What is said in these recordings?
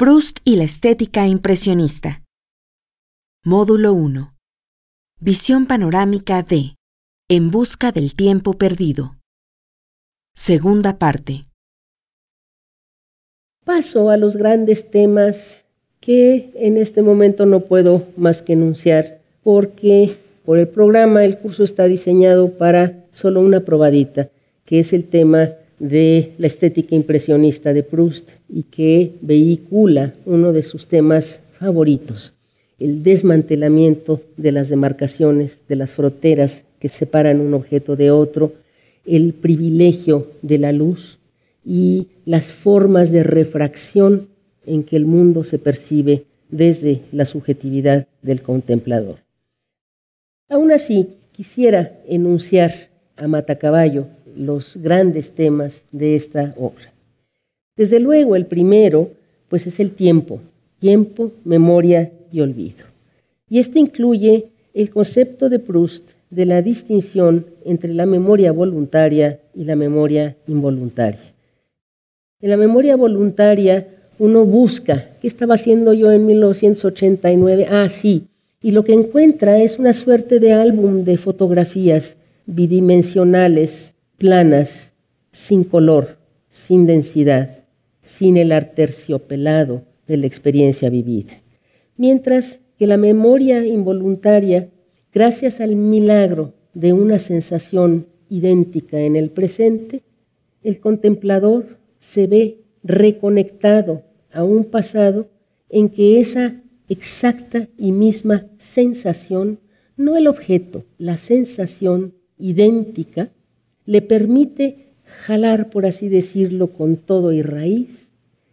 Proust y la estética impresionista. Módulo 1. Visión panorámica de En busca del tiempo perdido. Segunda parte. Paso a los grandes temas que en este momento no puedo más que enunciar porque por el programa el curso está diseñado para solo una probadita, que es el tema de la estética impresionista de Proust y que vehicula uno de sus temas favoritos, el desmantelamiento de las demarcaciones, de las fronteras que separan un objeto de otro, el privilegio de la luz y las formas de refracción en que el mundo se percibe desde la subjetividad del contemplador. Aún así, quisiera enunciar a matacaballo los grandes temas de esta obra. Desde luego, el primero, pues es el tiempo, tiempo, memoria y olvido. Y esto incluye el concepto de Proust de la distinción entre la memoria voluntaria y la memoria involuntaria. En la memoria voluntaria uno busca, ¿qué estaba haciendo yo en 1989? Ah, sí, y lo que encuentra es una suerte de álbum de fotografías bidimensionales, planas, sin color, sin densidad, sin el arterciopelado de la experiencia vivida. Mientras que la memoria involuntaria, gracias al milagro de una sensación idéntica en el presente, el contemplador se ve reconectado a un pasado en que esa exacta y misma sensación, no el objeto, la sensación idéntica, le permite jalar, por así decirlo, con todo y raíz,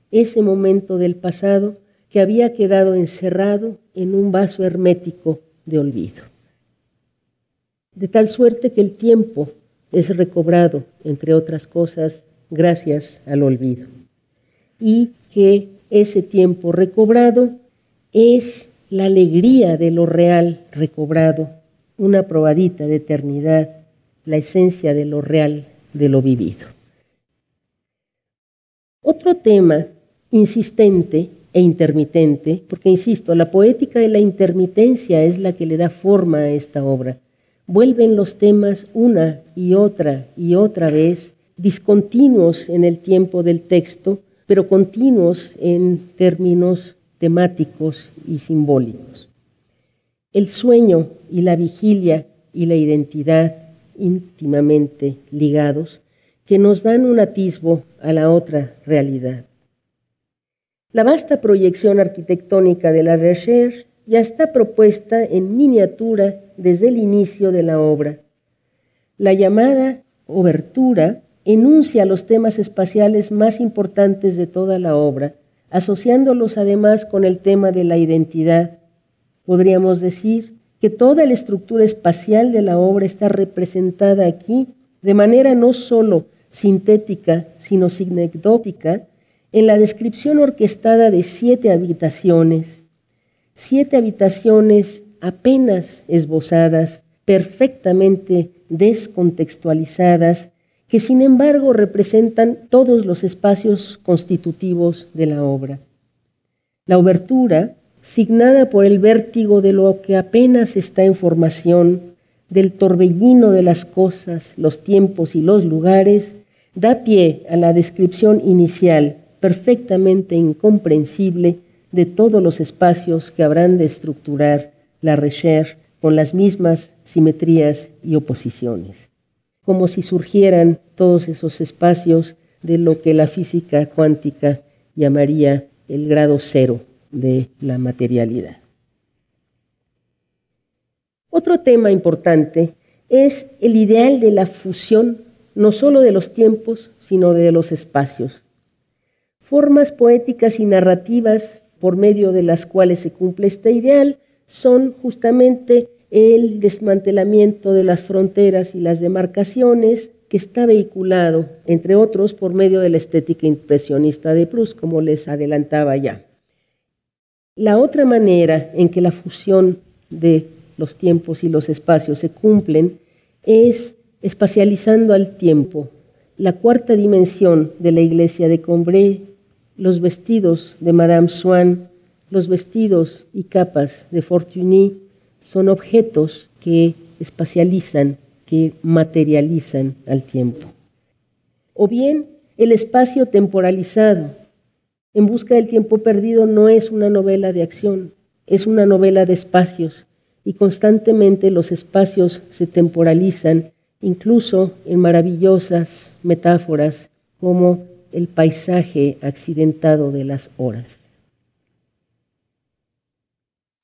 ese momento del pasado que había quedado encerrado en un vaso hermético de olvido. De tal suerte que el tiempo es recobrado, entre otras cosas, gracias al olvido. Y que ese tiempo recobrado es la alegría de lo real recobrado, una probadita de eternidad, la esencia de lo real de lo vivido. Otro tema insistente e intermitente, porque insisto, la poética de la intermitencia es la que le da forma a esta obra. Vuelven los temas una y otra y otra vez, discontinuos en el tiempo del texto, pero continuos en términos temáticos y simbólicos. El sueño y la vigilia y la identidad íntimamente ligados que nos dan un atisbo a la otra realidad. La vasta proyección arquitectónica de la Recherche ya está propuesta en miniatura desde el inicio de la obra. La llamada obertura enuncia los temas espaciales más importantes de toda la obra asociándolos además con el tema de la identidad. Podríamos decir que toda la estructura espacial de la obra está representada aquí de manera no sólo sintética, sino sinecdótica, en la descripción orquestada de siete habitaciones, siete habitaciones apenas esbozadas, perfectamente descontextualizadas, que sin embargo representan todos los espacios constitutivos de la obra. La obertura, signada por el vértigo de lo que apenas está en formación, del torbellino de las cosas, los tiempos y los lugares, da pie a la descripción inicial, perfectamente incomprensible, de todos los espacios que habrán de estructurar la recherche con las mismas simetrías y oposiciones. Como si surgieran todos esos espacios de lo que la física cuántica llamaría el grado cero de la materialidad. Otro tema importante es el ideal de la fusión no solo de los tiempos, sino de los espacios. Formas poéticas y narrativas por medio de las cuales se cumple este ideal son justamente el desmantelamiento de las fronteras y las demarcaciones que está vehiculado, entre otros, por medio de la estética impresionista de Proust, como les adelantaba ya. La otra manera en que la fusión de los tiempos y los espacios se cumplen es espacializando al tiempo. La cuarta dimensión de la iglesia de Combray los vestidos de Madame Swann, los vestidos y capas de Fortuny son objetos que espacializan, que materializan al tiempo. O bien el espacio temporalizado. En busca del tiempo perdido no es una novela de acción, es una novela de espacios y constantemente los espacios se temporalizan, incluso en maravillosas metáforas como el paisaje accidentado de las horas.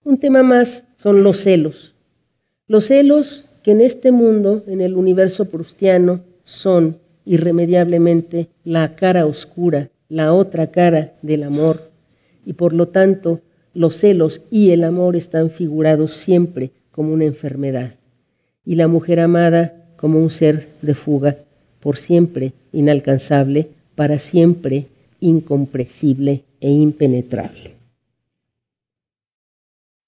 Un tema más son los celos. Los celos que en este mundo, en el universo prustiano, son irremediablemente la cara oscura, la otra cara del amor, y por lo tanto los celos y el amor están figurados siempre como una enfermedad, y la mujer amada como un ser de fuga, por siempre inalcanzable, para siempre incomprensible e impenetrable.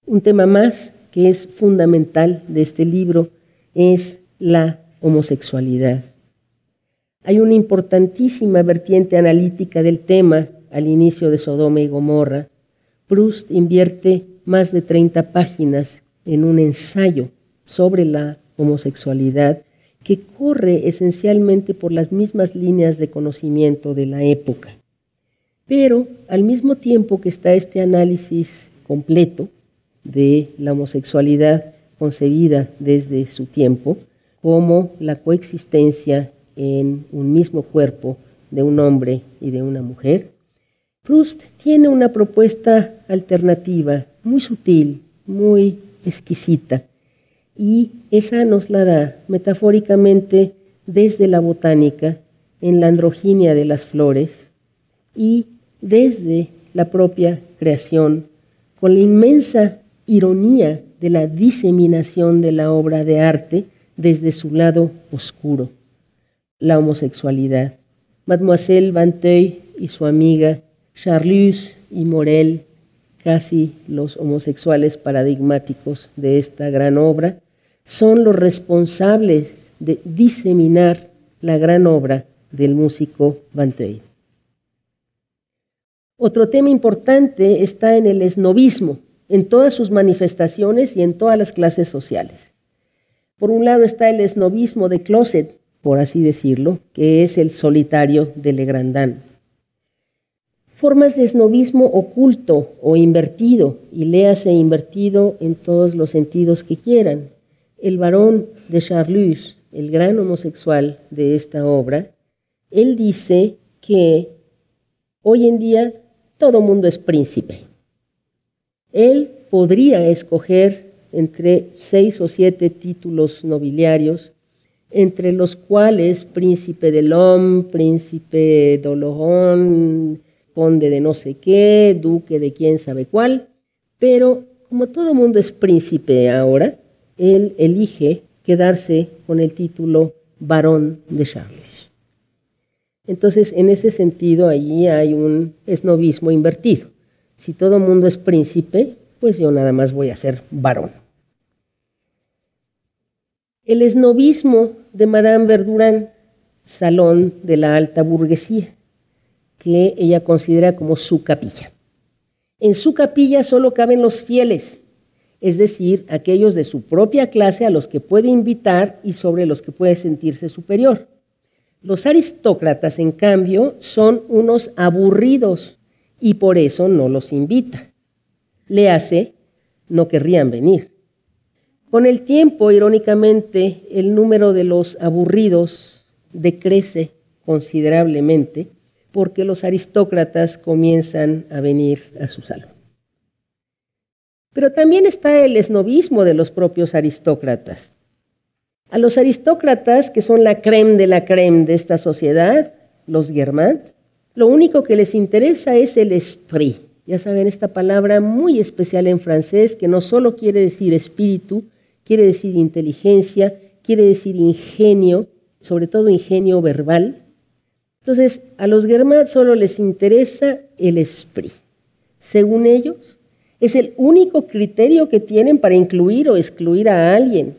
Un tema más que es fundamental de este libro es la homosexualidad. Hay una importantísima vertiente analítica del tema al inicio de Sodoma y Gomorra. Proust invierte más de 30 páginas en un ensayo sobre la homosexualidad que corre esencialmente por las mismas líneas de conocimiento de la época. Pero al mismo tiempo que está este análisis completo de la homosexualidad concebida desde su tiempo, como la coexistencia en un mismo cuerpo de un hombre y de una mujer, Proust tiene una propuesta alternativa muy sutil, muy exquisita, y esa nos la da metafóricamente desde la botánica, en la androginia de las flores, y desde la propia creación, con la inmensa ironía de la diseminación de la obra de arte desde su lado oscuro, la homosexualidad. Mademoiselle Vanteuil y su amiga Charlus y Morel casi los homosexuales paradigmáticos de esta gran obra, son los responsables de diseminar la gran obra del músico Vanteuil. Otro tema importante está en el esnovismo, en todas sus manifestaciones y en todas las clases sociales. Por un lado está el esnovismo de closet, por así decirlo, que es el solitario de Legrandin formas de esnovismo oculto o invertido, y léase invertido en todos los sentidos que quieran. El varón de Charlus, el gran homosexual de esta obra, él dice que hoy en día todo mundo es príncipe. Él podría escoger entre seis o siete títulos nobiliarios, entre los cuales príncipe de Lom, príncipe d'Oloron, conde de no sé qué, duque de quién sabe cuál, pero como todo mundo es príncipe ahora, él elige quedarse con el título varón de Charles. Entonces, en ese sentido, allí hay un esnovismo invertido. Si todo mundo es príncipe, pues yo nada más voy a ser varón. El esnovismo de Madame Verduran, salón de la alta burguesía que ella considera como su capilla. En su capilla solo caben los fieles, es decir, aquellos de su propia clase a los que puede invitar y sobre los que puede sentirse superior. Los aristócratas, en cambio, son unos aburridos y por eso no los invita. Le hace, no querrían venir. Con el tiempo, irónicamente, el número de los aburridos decrece considerablemente porque los aristócratas comienzan a venir a su salón. Pero también está el esnovismo de los propios aristócratas. A los aristócratas, que son la creme de la creme de esta sociedad, los Guermant, lo único que les interesa es el esprit. Ya saben, esta palabra muy especial en francés que no solo quiere decir espíritu, quiere decir inteligencia, quiere decir ingenio, sobre todo ingenio verbal, entonces, a los Germán solo les interesa el esprit. Según ellos, es el único criterio que tienen para incluir o excluir a alguien.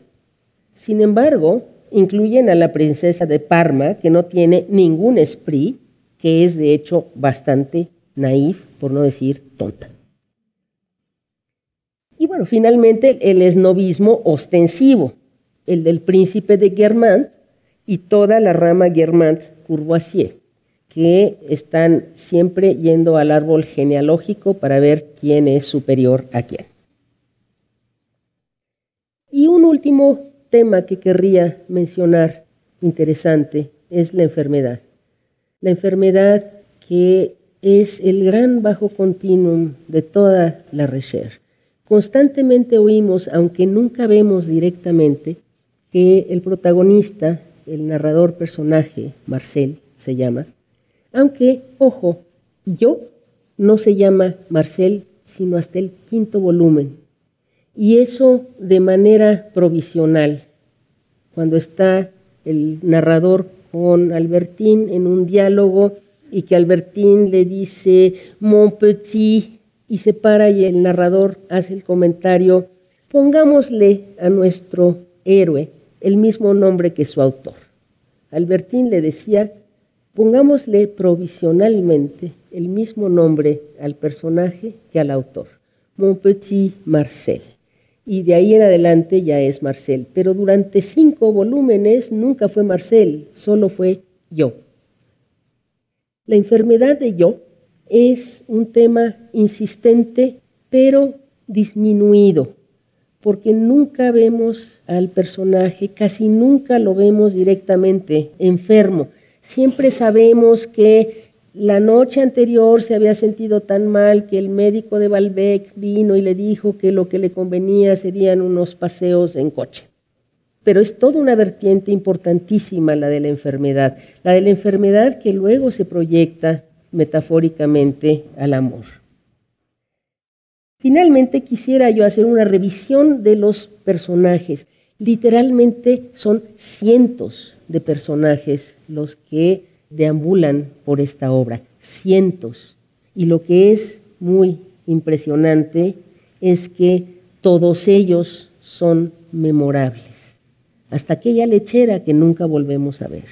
Sin embargo, incluyen a la princesa de Parma, que no tiene ningún esprit, que es de hecho bastante naif, por no decir tonta. Y bueno, finalmente el esnovismo ostensivo, el del príncipe de Guermantes y toda la rama Guermantes-Courvoisier, que están siempre yendo al árbol genealógico para ver quién es superior a quién. Y un último tema que querría mencionar interesante es la enfermedad. La enfermedad que es el gran bajo continuum de toda la recherche. Constantemente oímos, aunque nunca vemos directamente, que el protagonista, el narrador personaje, Marcel se llama, aunque, ojo, yo no se llama Marcel sino hasta el quinto volumen. Y eso de manera provisional, cuando está el narrador con Albertín en un diálogo y que Albertín le dice, mon petit, y se para y el narrador hace el comentario, pongámosle a nuestro héroe el mismo nombre que su autor. Albertín le decía, pongámosle provisionalmente el mismo nombre al personaje que al autor, mon petit Marcel. Y de ahí en adelante ya es Marcel. Pero durante cinco volúmenes nunca fue Marcel, solo fue yo. La enfermedad de yo es un tema insistente, pero disminuido, porque nunca vemos al personaje, casi nunca lo vemos directamente enfermo. Siempre sabemos que la noche anterior se había sentido tan mal que el médico de Balbec vino y le dijo que lo que le convenía serían unos paseos en coche. Pero es toda una vertiente importantísima la de la enfermedad, la de la enfermedad que luego se proyecta metafóricamente al amor. Finalmente quisiera yo hacer una revisión de los personajes. Literalmente son cientos de personajes los que deambulan por esta obra, cientos. Y lo que es muy impresionante es que todos ellos son memorables hasta aquella lechera que nunca volvemos a ver.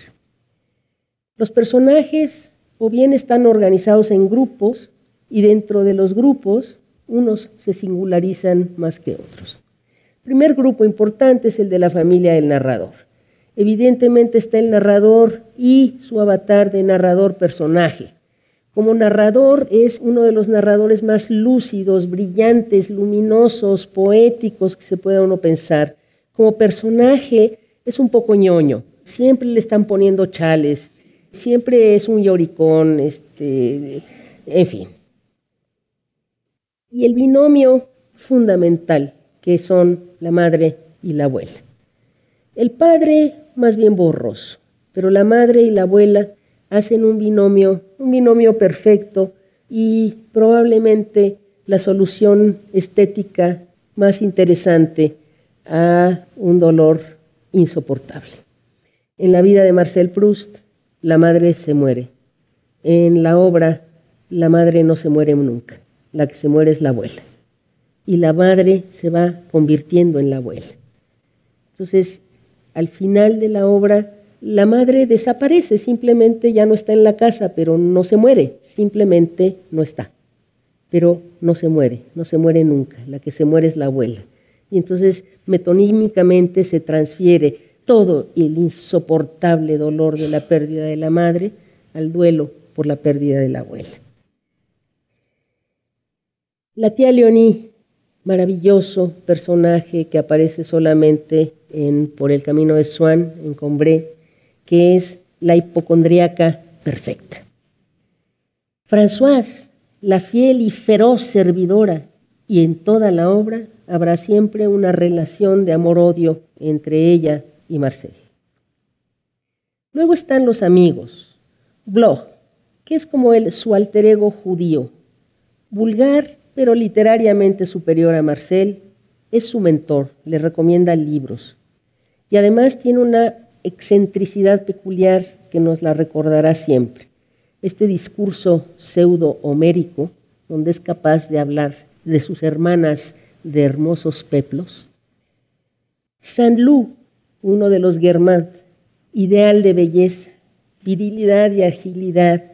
Los personajes o bien están organizados en grupos y dentro de los grupos unos se singularizan más que otros. Primer grupo importante es el de la familia del narrador. Evidentemente está el narrador y su avatar de narrador personaje. Como narrador es uno de los narradores más lúcidos, brillantes, luminosos, poéticos que se pueda uno pensar como personaje es un poco ñoño. Siempre le están poniendo chales, siempre es un lloricón, este, en fin. Y el binomio fundamental, que son la madre y la abuela. El padre más bien borroso, pero la madre y la abuela hacen un binomio, un binomio perfecto y probablemente la solución estética más interesante a un dolor insoportable. En la vida de Marcel Proust, la madre se muere. En la obra, la madre no se muere nunca. La que se muere es la abuela. Y la madre se va convirtiendo en la abuela. Entonces, al final de la obra, la madre desaparece, simplemente ya no está en la casa, pero no se muere, simplemente no está. Pero no se muere, no se muere nunca. La que se muere es la abuela y entonces metonímicamente se transfiere todo el insoportable dolor de la pérdida de la madre al duelo por la pérdida de la abuela. La tía Leonie, maravilloso personaje que aparece solamente en Por el camino de Swan, en Combré, que es la hipocondríaca perfecta. Françoise, la fiel y feroz servidora, y en toda la obra habrá siempre una relación de amor-odio entre ella y Marcel. Luego están los amigos. Bloch, que es como el, su alter ego judío, vulgar pero literariamente superior a Marcel, es su mentor, le recomienda libros. Y además tiene una excentricidad peculiar que nos la recordará siempre. Este discurso pseudo-homérico, donde es capaz de hablar de sus hermanas de hermosos peplos. Saint-Loup, uno de los Guermantes, ideal de belleza, virilidad y agilidad,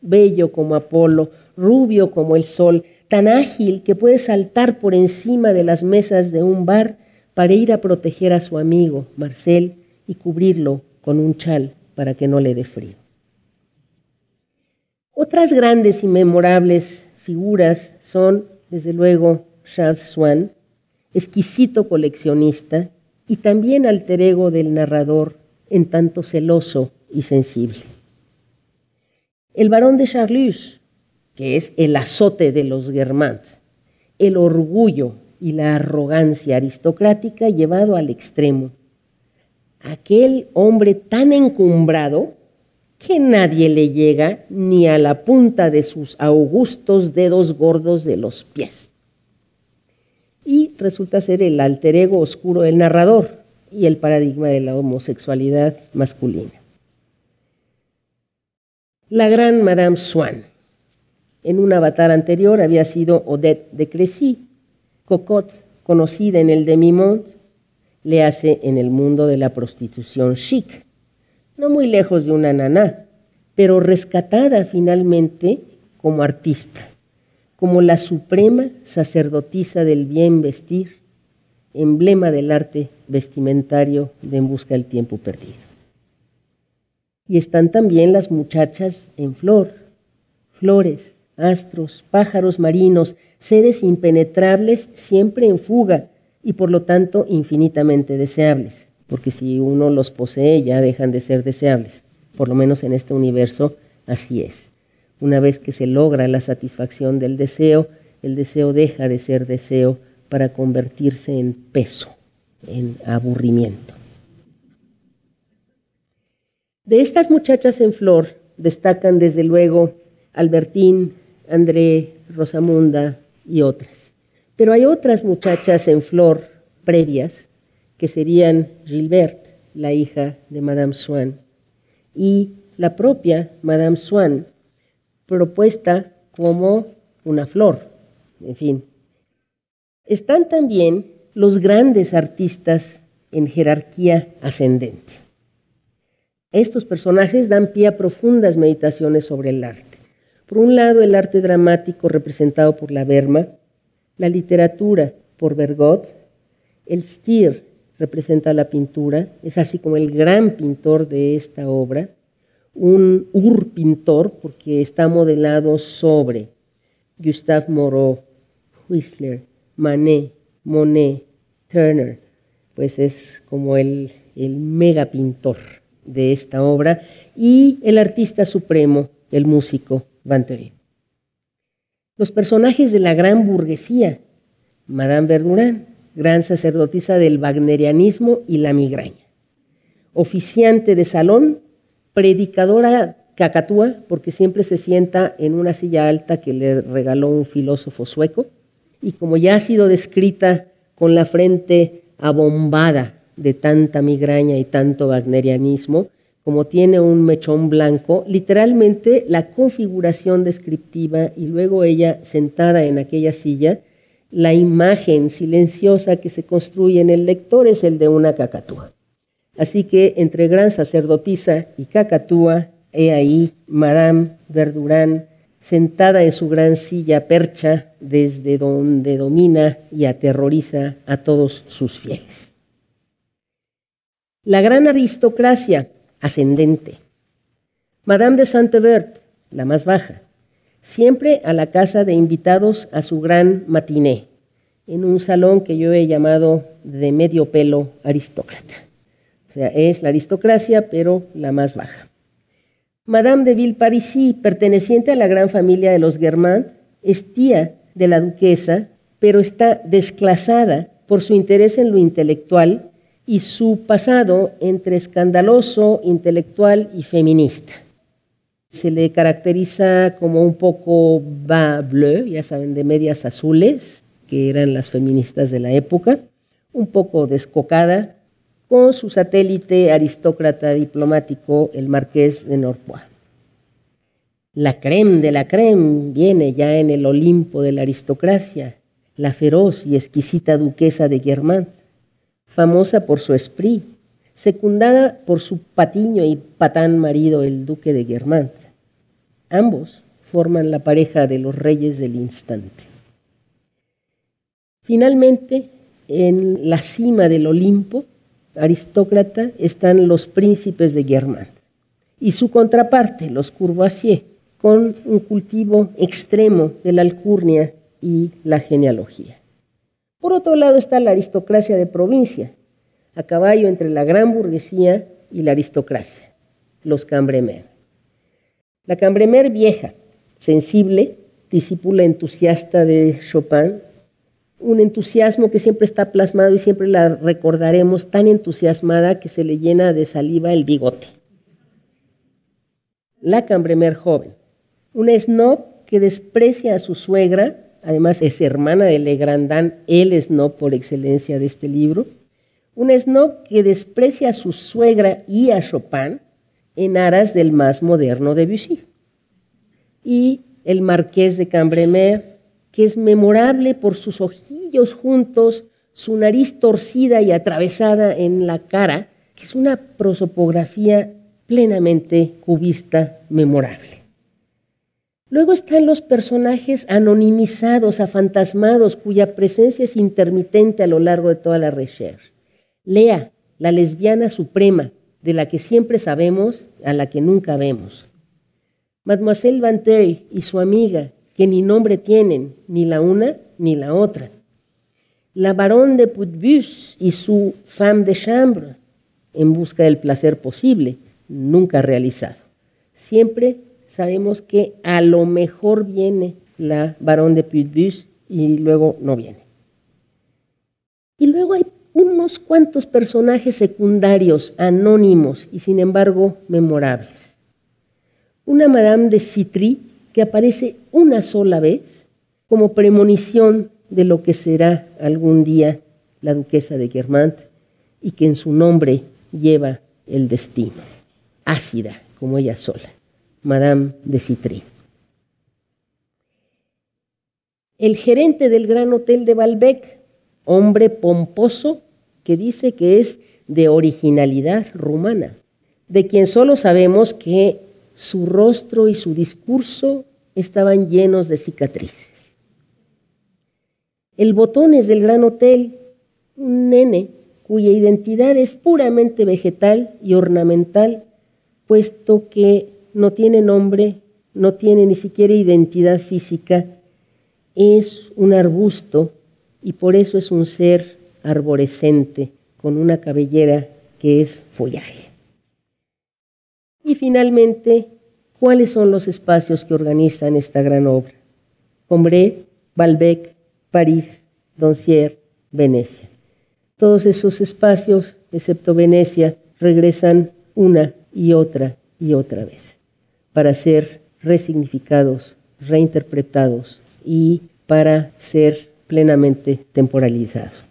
bello como Apolo, rubio como el sol, tan ágil que puede saltar por encima de las mesas de un bar para ir a proteger a su amigo, Marcel, y cubrirlo con un chal para que no le dé frío. Otras grandes y memorables figuras son, desde luego, Charles Swann, exquisito coleccionista y también alter ego del narrador, en tanto celoso y sensible. El barón de Charlus, que es el azote de los Guermantes, el orgullo y la arrogancia aristocrática llevado al extremo. Aquel hombre tan encumbrado que nadie le llega ni a la punta de sus augustos dedos gordos de los pies. Y resulta ser el alter ego oscuro del narrador y el paradigma de la homosexualidad masculina. La gran Madame Swann, en un avatar anterior había sido Odette de Crécy, Cocotte, conocida en el demi-monde, le hace en el mundo de la prostitución chic, no muy lejos de una naná, pero rescatada finalmente como artista, como la suprema sacerdotisa del bien vestir, emblema del arte vestimentario de En Busca del Tiempo Perdido. Y están también las muchachas en flor, flores, astros, pájaros marinos, seres impenetrables siempre en fuga y por lo tanto infinitamente deseables, porque si uno los posee ya dejan de ser deseables, por lo menos en este universo así es. Una vez que se logra la satisfacción del deseo, el deseo deja de ser deseo para convertirse en peso, en aburrimiento. De estas muchachas en flor destacan desde luego Albertín, André, Rosamunda y otras. Pero hay otras muchachas en flor previas que serían Gilbert, la hija de Madame Swann, y la propia Madame Swann, propuesta como una flor. En fin. Están también los grandes artistas en jerarquía ascendente. Estos personajes dan pie a profundas meditaciones sobre el arte. Por un lado, el arte dramático representado por la Berma, la literatura por Bergot, el Stier representa la pintura, es así como el gran pintor de esta obra, un ur-pintor porque está modelado sobre Gustave Moreau, Whistler, Manet, Monet, Turner, pues es como el, el mega pintor de esta obra, y el artista supremo, el músico Van Los personajes de la gran burguesía, Madame Verdurán, gran sacerdotisa del wagnerianismo y la migraña, oficiante de salón, predicadora cacatúa, porque siempre se sienta en una silla alta que le regaló un filósofo sueco, y como ya ha sido descrita con la frente abombada de tanta migraña y tanto wagnerianismo, como tiene un mechón blanco, literalmente la configuración descriptiva y luego ella sentada en aquella silla, la imagen silenciosa que se construye en el lector es el de una cacatúa. Así que entre gran sacerdotisa y cacatúa, he ahí Madame Verdurán sentada en su gran silla percha desde donde domina y aterroriza a todos sus fieles. La gran aristocracia ascendente. Madame de Saint-Evert, la más baja, siempre a la casa de invitados a su gran matiné, en un salón que yo he llamado de medio pelo aristócrata. O sea, es la aristocracia, pero la más baja. Madame de Villeparisis, perteneciente a la gran familia de los Guermantes, es tía de la duquesa, pero está desclasada por su interés en lo intelectual y su pasado entre escandaloso, intelectual y feminista. Se le caracteriza como un poco bas bleu, ya saben, de medias azules, que eran las feministas de la época, un poco descocada, con su satélite aristócrata diplomático, el marqués de Norpois. La creme de la creme viene ya en el Olimpo de la aristocracia, la feroz y exquisita duquesa de Guermantes famosa por su esprit, secundada por su patiño y patán marido, el duque de Guermantes. Ambos forman la pareja de los reyes del instante. Finalmente, en la cima del Olimpo aristócrata están los príncipes de Guermantes y su contraparte, los Courvoisier, con un cultivo extremo de la alcurnia y la genealogía. Por otro lado está la aristocracia de provincia, a caballo entre la gran burguesía y la aristocracia, los Cambremer. La Cambremer vieja, sensible, discípula entusiasta de Chopin, un entusiasmo que siempre está plasmado y siempre la recordaremos tan entusiasmada que se le llena de saliva el bigote. La Cambremer joven, una snob que desprecia a su suegra, además es hermana de Legrandin, el snob por excelencia de este libro, una snob que desprecia a su suegra y a Chopin en aras del más moderno Debussy. Y el marqués de Cambremer, que es memorable por sus ojillos juntos, su nariz torcida y atravesada en la cara, que es una prosopografía plenamente cubista memorable. Luego están los personajes anonimizados, afantasmados, cuya presencia es intermitente a lo largo de toda la recherche. Lea, la lesbiana suprema, de la que siempre sabemos, a la que nunca vemos. Mademoiselle Vanteuil y su amiga, que ni nombre tienen, ni la una ni la otra. La baronne de Putbus y su femme de chambre, en busca del placer posible, nunca realizado. Siempre sabemos que a lo mejor viene la baronne de Putbus y luego no viene. Y luego hay unos cuantos personajes secundarios, anónimos y sin embargo memorables. Una Madame de Citry que aparece una sola vez como premonición de lo que será algún día la duquesa de Guermantes y que en su nombre lleva el destino. Ácida, como ella sola, Madame de Citry. El gerente del Gran Hotel de Balbec, hombre pomposo que dice que es de originalidad rumana, de quien solo sabemos que su rostro y su discurso estaban llenos de cicatrices. El botones del gran hotel, un nene cuya identidad es puramente vegetal y ornamental, puesto que no tiene nombre, no tiene ni siquiera identidad física, es un arbusto y por eso es un ser arborescente con una cabellera que es follaje. Y finalmente, ¿cuáles son los espacios que organizan esta gran obra? Combré, Balbec, París, Doncier, Venecia. Todos esos espacios, excepto Venecia, regresan una y otra y otra vez para ser resignificados, reinterpretados y para ser plenamente temporalizados.